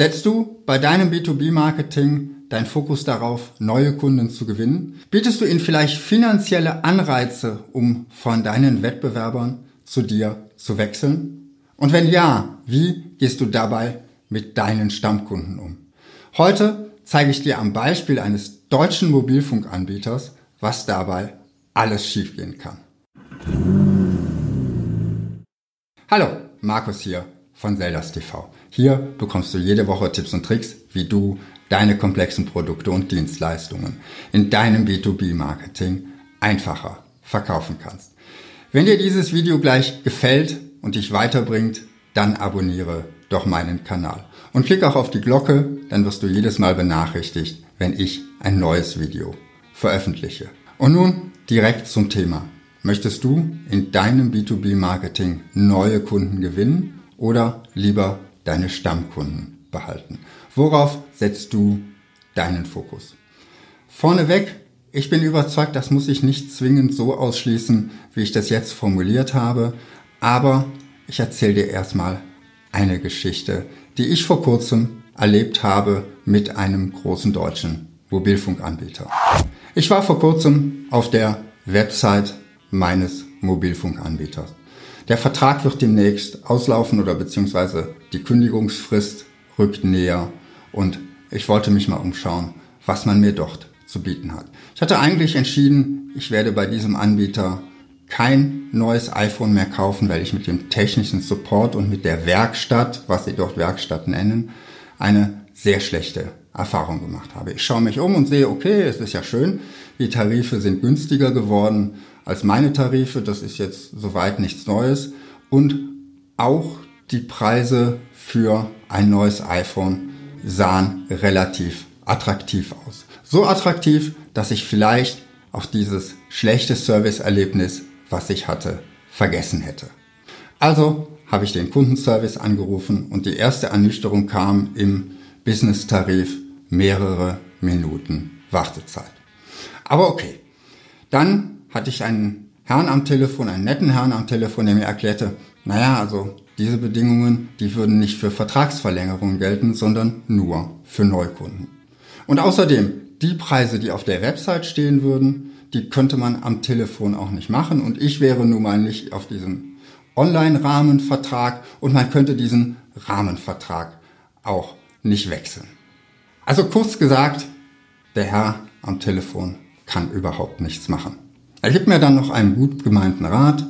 Setzt du bei deinem B2B-Marketing dein Fokus darauf, neue Kunden zu gewinnen? Bietest du ihnen vielleicht finanzielle Anreize, um von deinen Wettbewerbern zu dir zu wechseln? Und wenn ja, wie gehst du dabei mit deinen Stammkunden um? Heute zeige ich dir am Beispiel eines deutschen Mobilfunkanbieters, was dabei alles schiefgehen kann. Hallo, Markus hier von Zeldas TV. Hier bekommst du jede Woche Tipps und Tricks, wie du deine komplexen Produkte und Dienstleistungen in deinem B2B-Marketing einfacher verkaufen kannst. Wenn dir dieses Video gleich gefällt und dich weiterbringt, dann abonniere doch meinen Kanal. Und klick auch auf die Glocke, dann wirst du jedes Mal benachrichtigt, wenn ich ein neues Video veröffentliche. Und nun direkt zum Thema. Möchtest du in deinem B2B-Marketing neue Kunden gewinnen oder lieber deine Stammkunden behalten? Worauf setzt du deinen Fokus? Vorneweg, ich bin überzeugt, das muss ich nicht zwingend so ausschließen, wie ich das jetzt formuliert habe, aber ich erzähle dir erstmal eine Geschichte, die ich vor kurzem erlebt habe mit einem großen deutschen Mobilfunkanbieter. Ich war vor kurzem auf der Website meines Mobilfunkanbieters. Der Vertrag wird demnächst auslaufen oder beziehungsweise die Kündigungsfrist rückt näher und ich wollte mich mal umschauen, was man mir dort zu bieten hat. Ich hatte eigentlich entschieden, ich werde bei diesem Anbieter kein neues iPhone mehr kaufen, weil ich mit dem technischen Support und mit der Werkstatt, was sie dort Werkstatt nennen, eine sehr schlechte Erfahrung gemacht habe. Ich schaue mich um und sehe, okay, es ist ja schön, die Tarife sind günstiger geworden als meine Tarife, das ist jetzt soweit nichts Neues und auch die Preise für ein neues iPhone sahen relativ attraktiv aus. So attraktiv, dass ich vielleicht auch dieses schlechte Serviceerlebnis was ich hatte, vergessen hätte. Also habe ich den Kundenservice angerufen und die erste Ernüchterung kam im Business-Tarif mehrere Minuten Wartezeit. Aber okay. Dann hatte ich einen Herrn am Telefon, einen netten Herrn am Telefon, der mir erklärte, naja, also diese Bedingungen, die würden nicht für Vertragsverlängerungen gelten, sondern nur für Neukunden. Und außerdem, die Preise, die auf der Website stehen würden, die könnte man am Telefon auch nicht machen und ich wäre nun mal nicht auf diesem Online-Rahmenvertrag und man könnte diesen Rahmenvertrag auch nicht wechseln. Also kurz gesagt, der Herr am Telefon kann überhaupt nichts machen. Er gibt mir dann noch einen gut gemeinten Rat.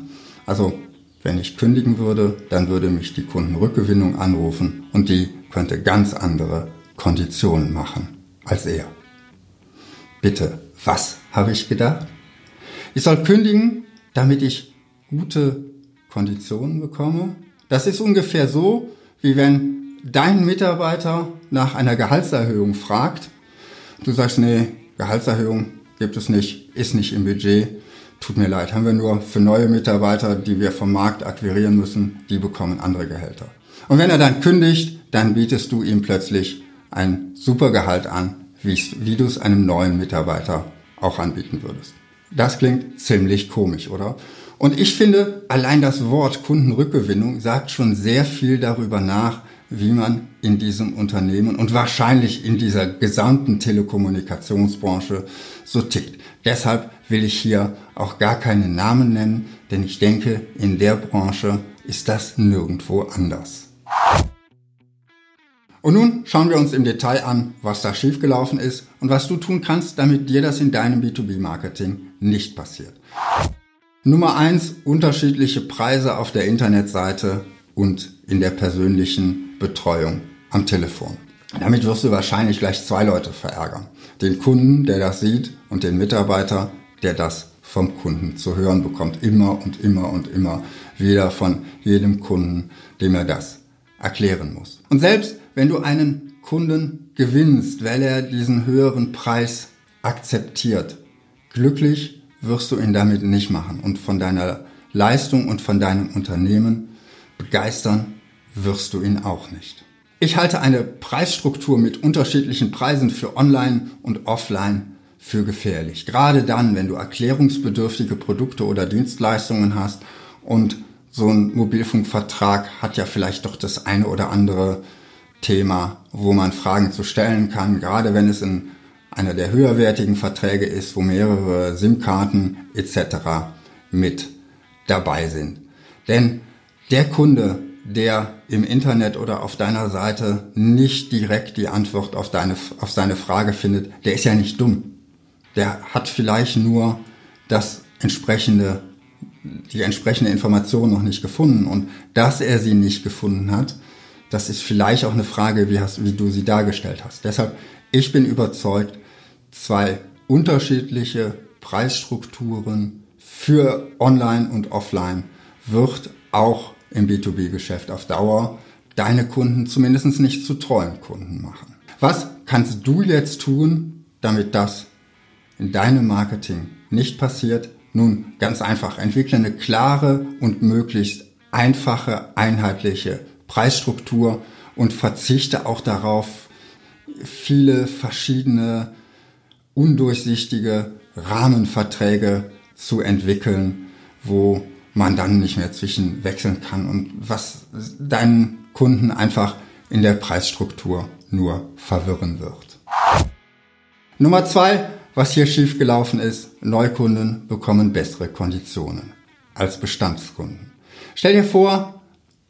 Also wenn ich kündigen würde, dann würde mich die Kundenrückgewinnung anrufen und die könnte ganz andere Konditionen machen als er. Bitte was habe ich gedacht? Ich soll kündigen, damit ich gute Konditionen bekomme. Das ist ungefähr so, wie wenn dein Mitarbeiter nach einer Gehaltserhöhung fragt. Du sagst, nee, Gehaltserhöhung gibt es nicht, ist nicht im Budget. Tut mir leid, haben wir nur für neue Mitarbeiter, die wir vom Markt akquirieren müssen, die bekommen andere Gehälter. Und wenn er dann kündigt, dann bietest du ihm plötzlich ein Supergehalt an, wie, wie du es einem neuen Mitarbeiter auch anbieten würdest. Das klingt ziemlich komisch, oder? Und ich finde, allein das Wort Kundenrückgewinnung sagt schon sehr viel darüber nach, wie man in diesem Unternehmen und wahrscheinlich in dieser gesamten Telekommunikationsbranche so tickt. Deshalb will ich hier auch gar keine Namen nennen, denn ich denke, in der Branche ist das nirgendwo anders. Und nun schauen wir uns im Detail an, was da schiefgelaufen ist und was du tun kannst, damit dir das in deinem B2B-Marketing nicht passiert. Nummer eins: unterschiedliche Preise auf der Internetseite und in der persönlichen Betreuung am Telefon. Damit wirst du wahrscheinlich gleich zwei Leute verärgern. Den Kunden, der das sieht, und den Mitarbeiter, der das vom Kunden zu hören bekommt. Immer und immer und immer wieder von jedem Kunden, dem er das erklären muss. Und selbst wenn du einen Kunden gewinnst, weil er diesen höheren Preis akzeptiert, glücklich wirst du ihn damit nicht machen und von deiner Leistung und von deinem Unternehmen begeistern wirst du ihn auch nicht. Ich halte eine Preisstruktur mit unterschiedlichen Preisen für Online und Offline für gefährlich. Gerade dann, wenn du erklärungsbedürftige Produkte oder Dienstleistungen hast und so ein Mobilfunkvertrag hat ja vielleicht doch das eine oder andere Thema, wo man Fragen zu stellen kann, gerade wenn es in einer der höherwertigen Verträge ist, wo mehrere SIM-Karten etc. mit dabei sind. Denn der Kunde, der im Internet oder auf deiner Seite nicht direkt die Antwort auf, deine, auf seine Frage findet, der ist ja nicht dumm. Der hat vielleicht nur das entsprechende, die entsprechende Information noch nicht gefunden. Und dass er sie nicht gefunden hat, das ist vielleicht auch eine Frage, wie, hast, wie du sie dargestellt hast. Deshalb, ich bin überzeugt, zwei unterschiedliche Preisstrukturen für Online und Offline wird auch im B2B-Geschäft auf Dauer deine Kunden zumindest nicht zu treuen Kunden machen. Was kannst du jetzt tun, damit das in deinem Marketing nicht passiert? Nun, ganz einfach, entwickle eine klare und möglichst einfache, einheitliche Preisstruktur und verzichte auch darauf, viele verschiedene undurchsichtige Rahmenverträge zu entwickeln, wo man dann nicht mehr zwischen wechseln kann und was deinen Kunden einfach in der Preisstruktur nur verwirren wird. Nummer zwei, was hier schiefgelaufen ist, Neukunden bekommen bessere Konditionen als Bestandskunden. Stell dir vor,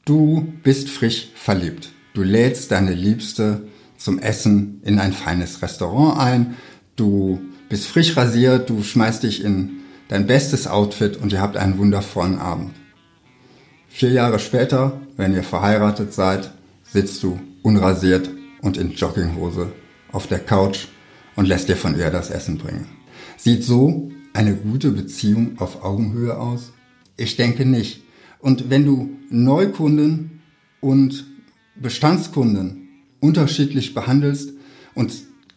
du bist frisch verliebt. Du lädst deine Liebste zum Essen in ein feines Restaurant ein. Du bist frisch rasiert, du schmeißt dich in dein bestes Outfit und ihr habt einen wundervollen Abend. Vier Jahre später, wenn ihr verheiratet seid, sitzt du unrasiert und in Jogginghose auf der Couch und lässt dir von ihr das Essen bringen. Sieht so eine gute Beziehung auf Augenhöhe aus? Ich denke nicht. Und wenn du Neukunden und Bestandskunden unterschiedlich behandelst und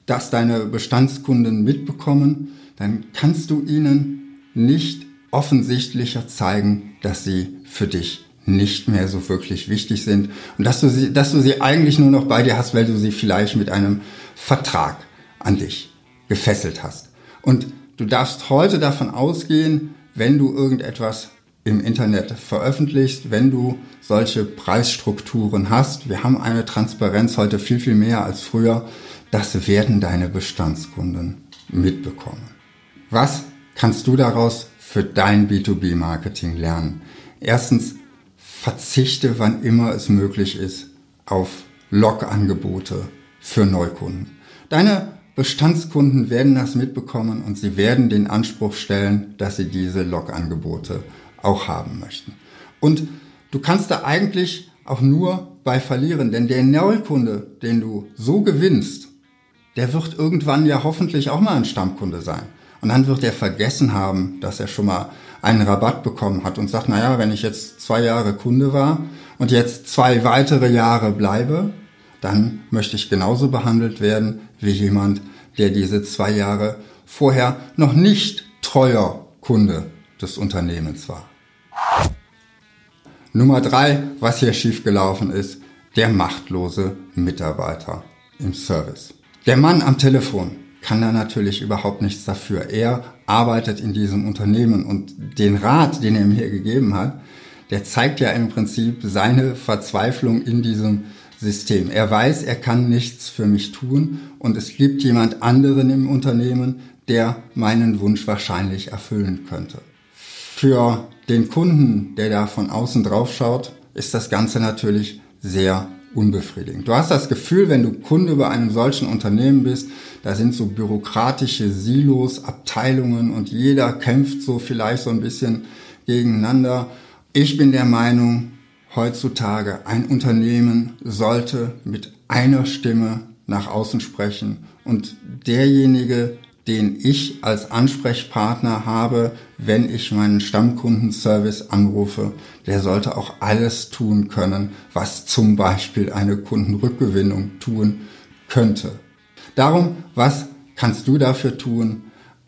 das deine Bestandskunden mitbekommen, dann kannst du ihnen nicht offensichtlicher zeigen, dass sie für dich nicht mehr so wirklich wichtig sind und dass du sie, dass du sie eigentlich nur noch bei dir hast, weil du sie vielleicht mit einem Vertrag an dich gefesselt hast. Und du darfst heute davon ausgehen, wenn du irgendetwas im Internet veröffentlichst, wenn du solche Preisstrukturen hast, wir haben eine Transparenz heute viel, viel mehr als früher, das werden deine Bestandskunden mitbekommen. Was kannst du daraus für dein B2B-Marketing lernen? Erstens, verzichte, wann immer es möglich ist, auf Log-Angebote für Neukunden. Deine Bestandskunden werden das mitbekommen und sie werden den Anspruch stellen, dass sie diese Log-Angebote auch haben möchten. Und du kannst da eigentlich auch nur bei verlieren, denn der Neukunde, den du so gewinnst, der wird irgendwann ja hoffentlich auch mal ein Stammkunde sein. Und dann wird er vergessen haben, dass er schon mal einen Rabatt bekommen hat und sagt, naja, wenn ich jetzt zwei Jahre Kunde war und jetzt zwei weitere Jahre bleibe, dann möchte ich genauso behandelt werden wie jemand, der diese zwei Jahre vorher noch nicht treuer Kunde des Unternehmens war. Nummer drei, was hier schiefgelaufen ist, der machtlose Mitarbeiter im Service. Der Mann am Telefon, kann er natürlich überhaupt nichts dafür. Er arbeitet in diesem Unternehmen und den Rat, den er mir gegeben hat, der zeigt ja im Prinzip seine Verzweiflung in diesem System. Er weiß, er kann nichts für mich tun und es gibt jemand anderen im Unternehmen, der meinen Wunsch wahrscheinlich erfüllen könnte. Für den Kunden, der da von außen drauf schaut, ist das Ganze natürlich sehr unbefriedigend. Du hast das Gefühl, wenn du Kunde bei einem solchen Unternehmen bist, da sind so bürokratische Silos, Abteilungen und jeder kämpft so vielleicht so ein bisschen gegeneinander. Ich bin der Meinung, heutzutage ein Unternehmen sollte mit einer Stimme nach außen sprechen und derjenige, den ich als Ansprechpartner habe, wenn ich meinen Stammkundenservice anrufe, der sollte auch alles tun können, was zum Beispiel eine Kundenrückgewinnung tun könnte. Darum, was kannst du dafür tun?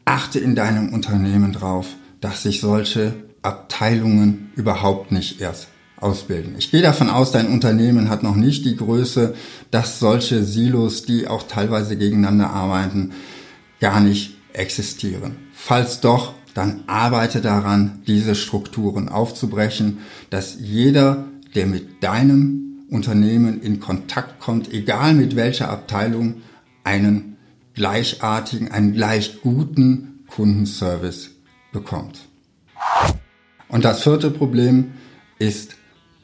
Achte in deinem Unternehmen drauf, dass sich solche Abteilungen überhaupt nicht erst ausbilden. Ich gehe davon aus, dein Unternehmen hat noch nicht die Größe, dass solche Silos, die auch teilweise gegeneinander arbeiten, gar nicht existieren. Falls doch, dann arbeite daran, diese Strukturen aufzubrechen, dass jeder, der mit deinem Unternehmen in Kontakt kommt, egal mit welcher Abteilung, einen gleichartigen, einen gleich guten Kundenservice bekommt. Und das vierte Problem ist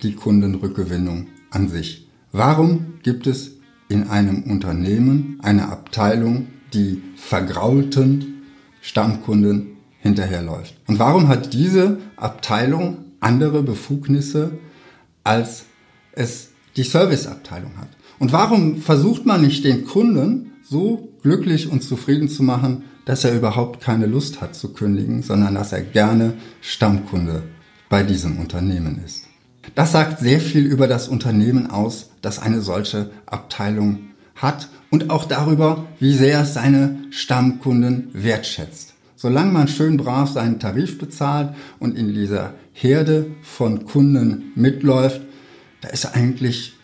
die Kundenrückgewinnung an sich. Warum gibt es in einem Unternehmen eine Abteilung, die vergraulten Stammkunden hinterherläuft? Und warum hat diese Abteilung andere Befugnisse, als es die Serviceabteilung hat? Und warum versucht man nicht den Kunden so glücklich und zufrieden zu machen, dass er überhaupt keine Lust hat zu kündigen, sondern dass er gerne Stammkunde bei diesem Unternehmen ist? Das sagt sehr viel über das Unternehmen aus, das eine solche Abteilung hat und auch darüber, wie sehr es seine Stammkunden wertschätzt. Solange man schön brav seinen Tarif bezahlt und in dieser Herde von Kunden mitläuft, da ist eigentlich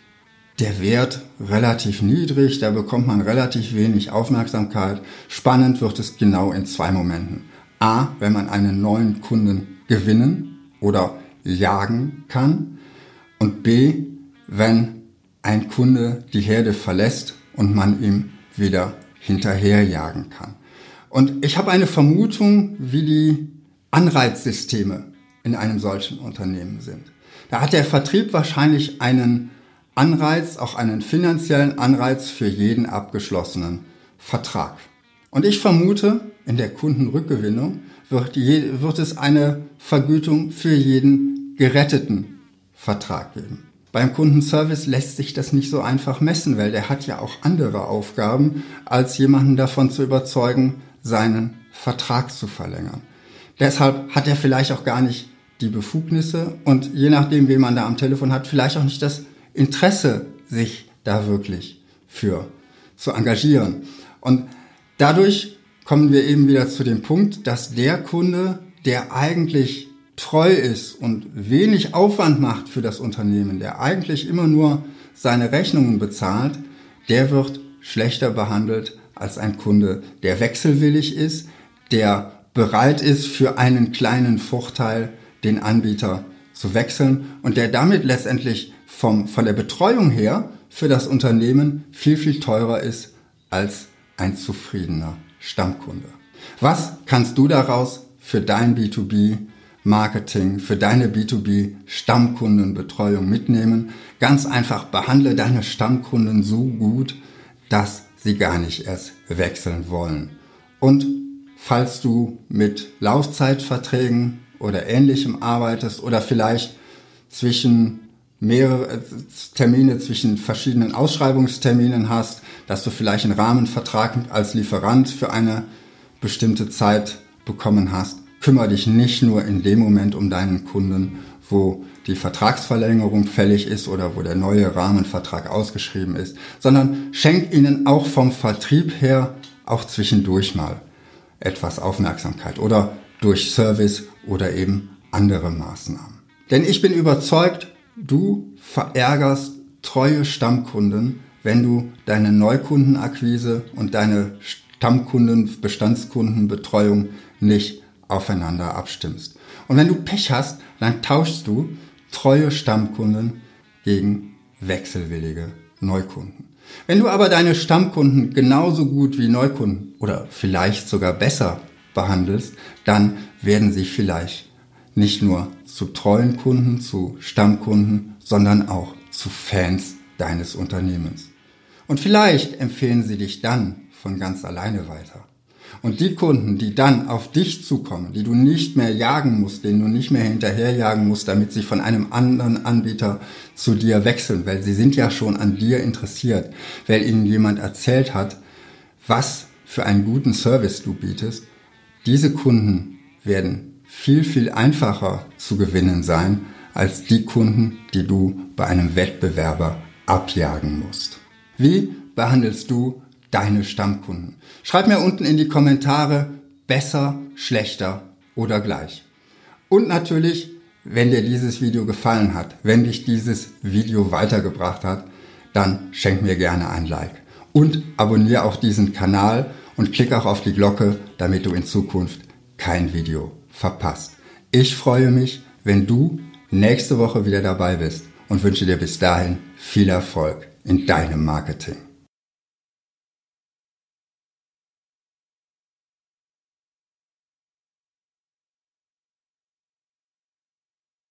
der Wert relativ niedrig, da bekommt man relativ wenig Aufmerksamkeit. Spannend wird es genau in zwei Momenten. A, wenn man einen neuen Kunden gewinnen oder jagen kann und B, wenn ein Kunde die Herde verlässt und man ihm wieder hinterherjagen kann. Und ich habe eine Vermutung, wie die Anreizsysteme in einem solchen Unternehmen sind. Da hat der Vertrieb wahrscheinlich einen Anreiz, auch einen finanziellen Anreiz für jeden abgeschlossenen Vertrag. Und ich vermute, in der Kundenrückgewinnung wird, je, wird es eine Vergütung für jeden geretteten Vertrag geben. Beim Kundenservice lässt sich das nicht so einfach messen, weil der hat ja auch andere Aufgaben, als jemanden davon zu überzeugen, seinen Vertrag zu verlängern. Deshalb hat er vielleicht auch gar nicht die Befugnisse und je nachdem, wen man da am Telefon hat, vielleicht auch nicht das Interesse, sich da wirklich für zu engagieren. Und dadurch kommen wir eben wieder zu dem Punkt, dass der Kunde, der eigentlich treu ist und wenig Aufwand macht für das Unternehmen, der eigentlich immer nur seine Rechnungen bezahlt, der wird schlechter behandelt als ein Kunde, der wechselwillig ist, der bereit ist, für einen kleinen Vorteil den Anbieter zu wechseln und der damit letztendlich vom, von der Betreuung her für das Unternehmen viel, viel teurer ist als ein zufriedener Stammkunde. Was kannst du daraus für dein B2B Marketing, für deine B2B Stammkundenbetreuung mitnehmen? Ganz einfach behandle deine Stammkunden so gut, dass sie gar nicht erst wechseln wollen. Und falls du mit Laufzeitverträgen oder ähnlichem arbeitest oder vielleicht zwischen mehrere äh, Termine zwischen verschiedenen Ausschreibungsterminen hast, dass du vielleicht einen Rahmenvertrag als Lieferant für eine bestimmte Zeit bekommen hast. Kümmere dich nicht nur in dem Moment um deinen Kunden, wo die Vertragsverlängerung fällig ist oder wo der neue Rahmenvertrag ausgeschrieben ist, sondern schenk ihnen auch vom Vertrieb her auch zwischendurch mal etwas Aufmerksamkeit oder durch Service oder eben andere Maßnahmen. Denn ich bin überzeugt, du verärgerst treue Stammkunden, wenn du deine Neukundenakquise und deine Stammkunden, Bestandskundenbetreuung nicht aufeinander abstimmst. Und wenn du Pech hast, dann tauschst du treue Stammkunden gegen wechselwillige Neukunden. Wenn du aber deine Stammkunden genauso gut wie Neukunden oder vielleicht sogar besser behandelst, dann werden sie vielleicht nicht nur zu treuen Kunden, zu Stammkunden, sondern auch zu Fans deines Unternehmens. Und vielleicht empfehlen sie dich dann von ganz alleine weiter. Und die Kunden, die dann auf dich zukommen, die du nicht mehr jagen musst, denen du nicht mehr hinterherjagen musst, damit sie von einem anderen Anbieter zu dir wechseln, weil sie sind ja schon an dir interessiert, weil ihnen jemand erzählt hat, was für einen guten Service du bietest, diese Kunden werden viel, viel einfacher zu gewinnen sein als die Kunden, die du bei einem Wettbewerber abjagen musst. Wie behandelst du deine Stammkunden? Schreib mir unten in die Kommentare besser, schlechter oder gleich. Und natürlich, wenn dir dieses Video gefallen hat, wenn dich dieses Video weitergebracht hat, dann schenk mir gerne ein Like. Und abonniere auch diesen Kanal und klick auch auf die Glocke, damit du in Zukunft kein Video verpasst. Ich freue mich, wenn du nächste Woche wieder dabei bist und wünsche dir bis dahin viel Erfolg in deinem Marketing.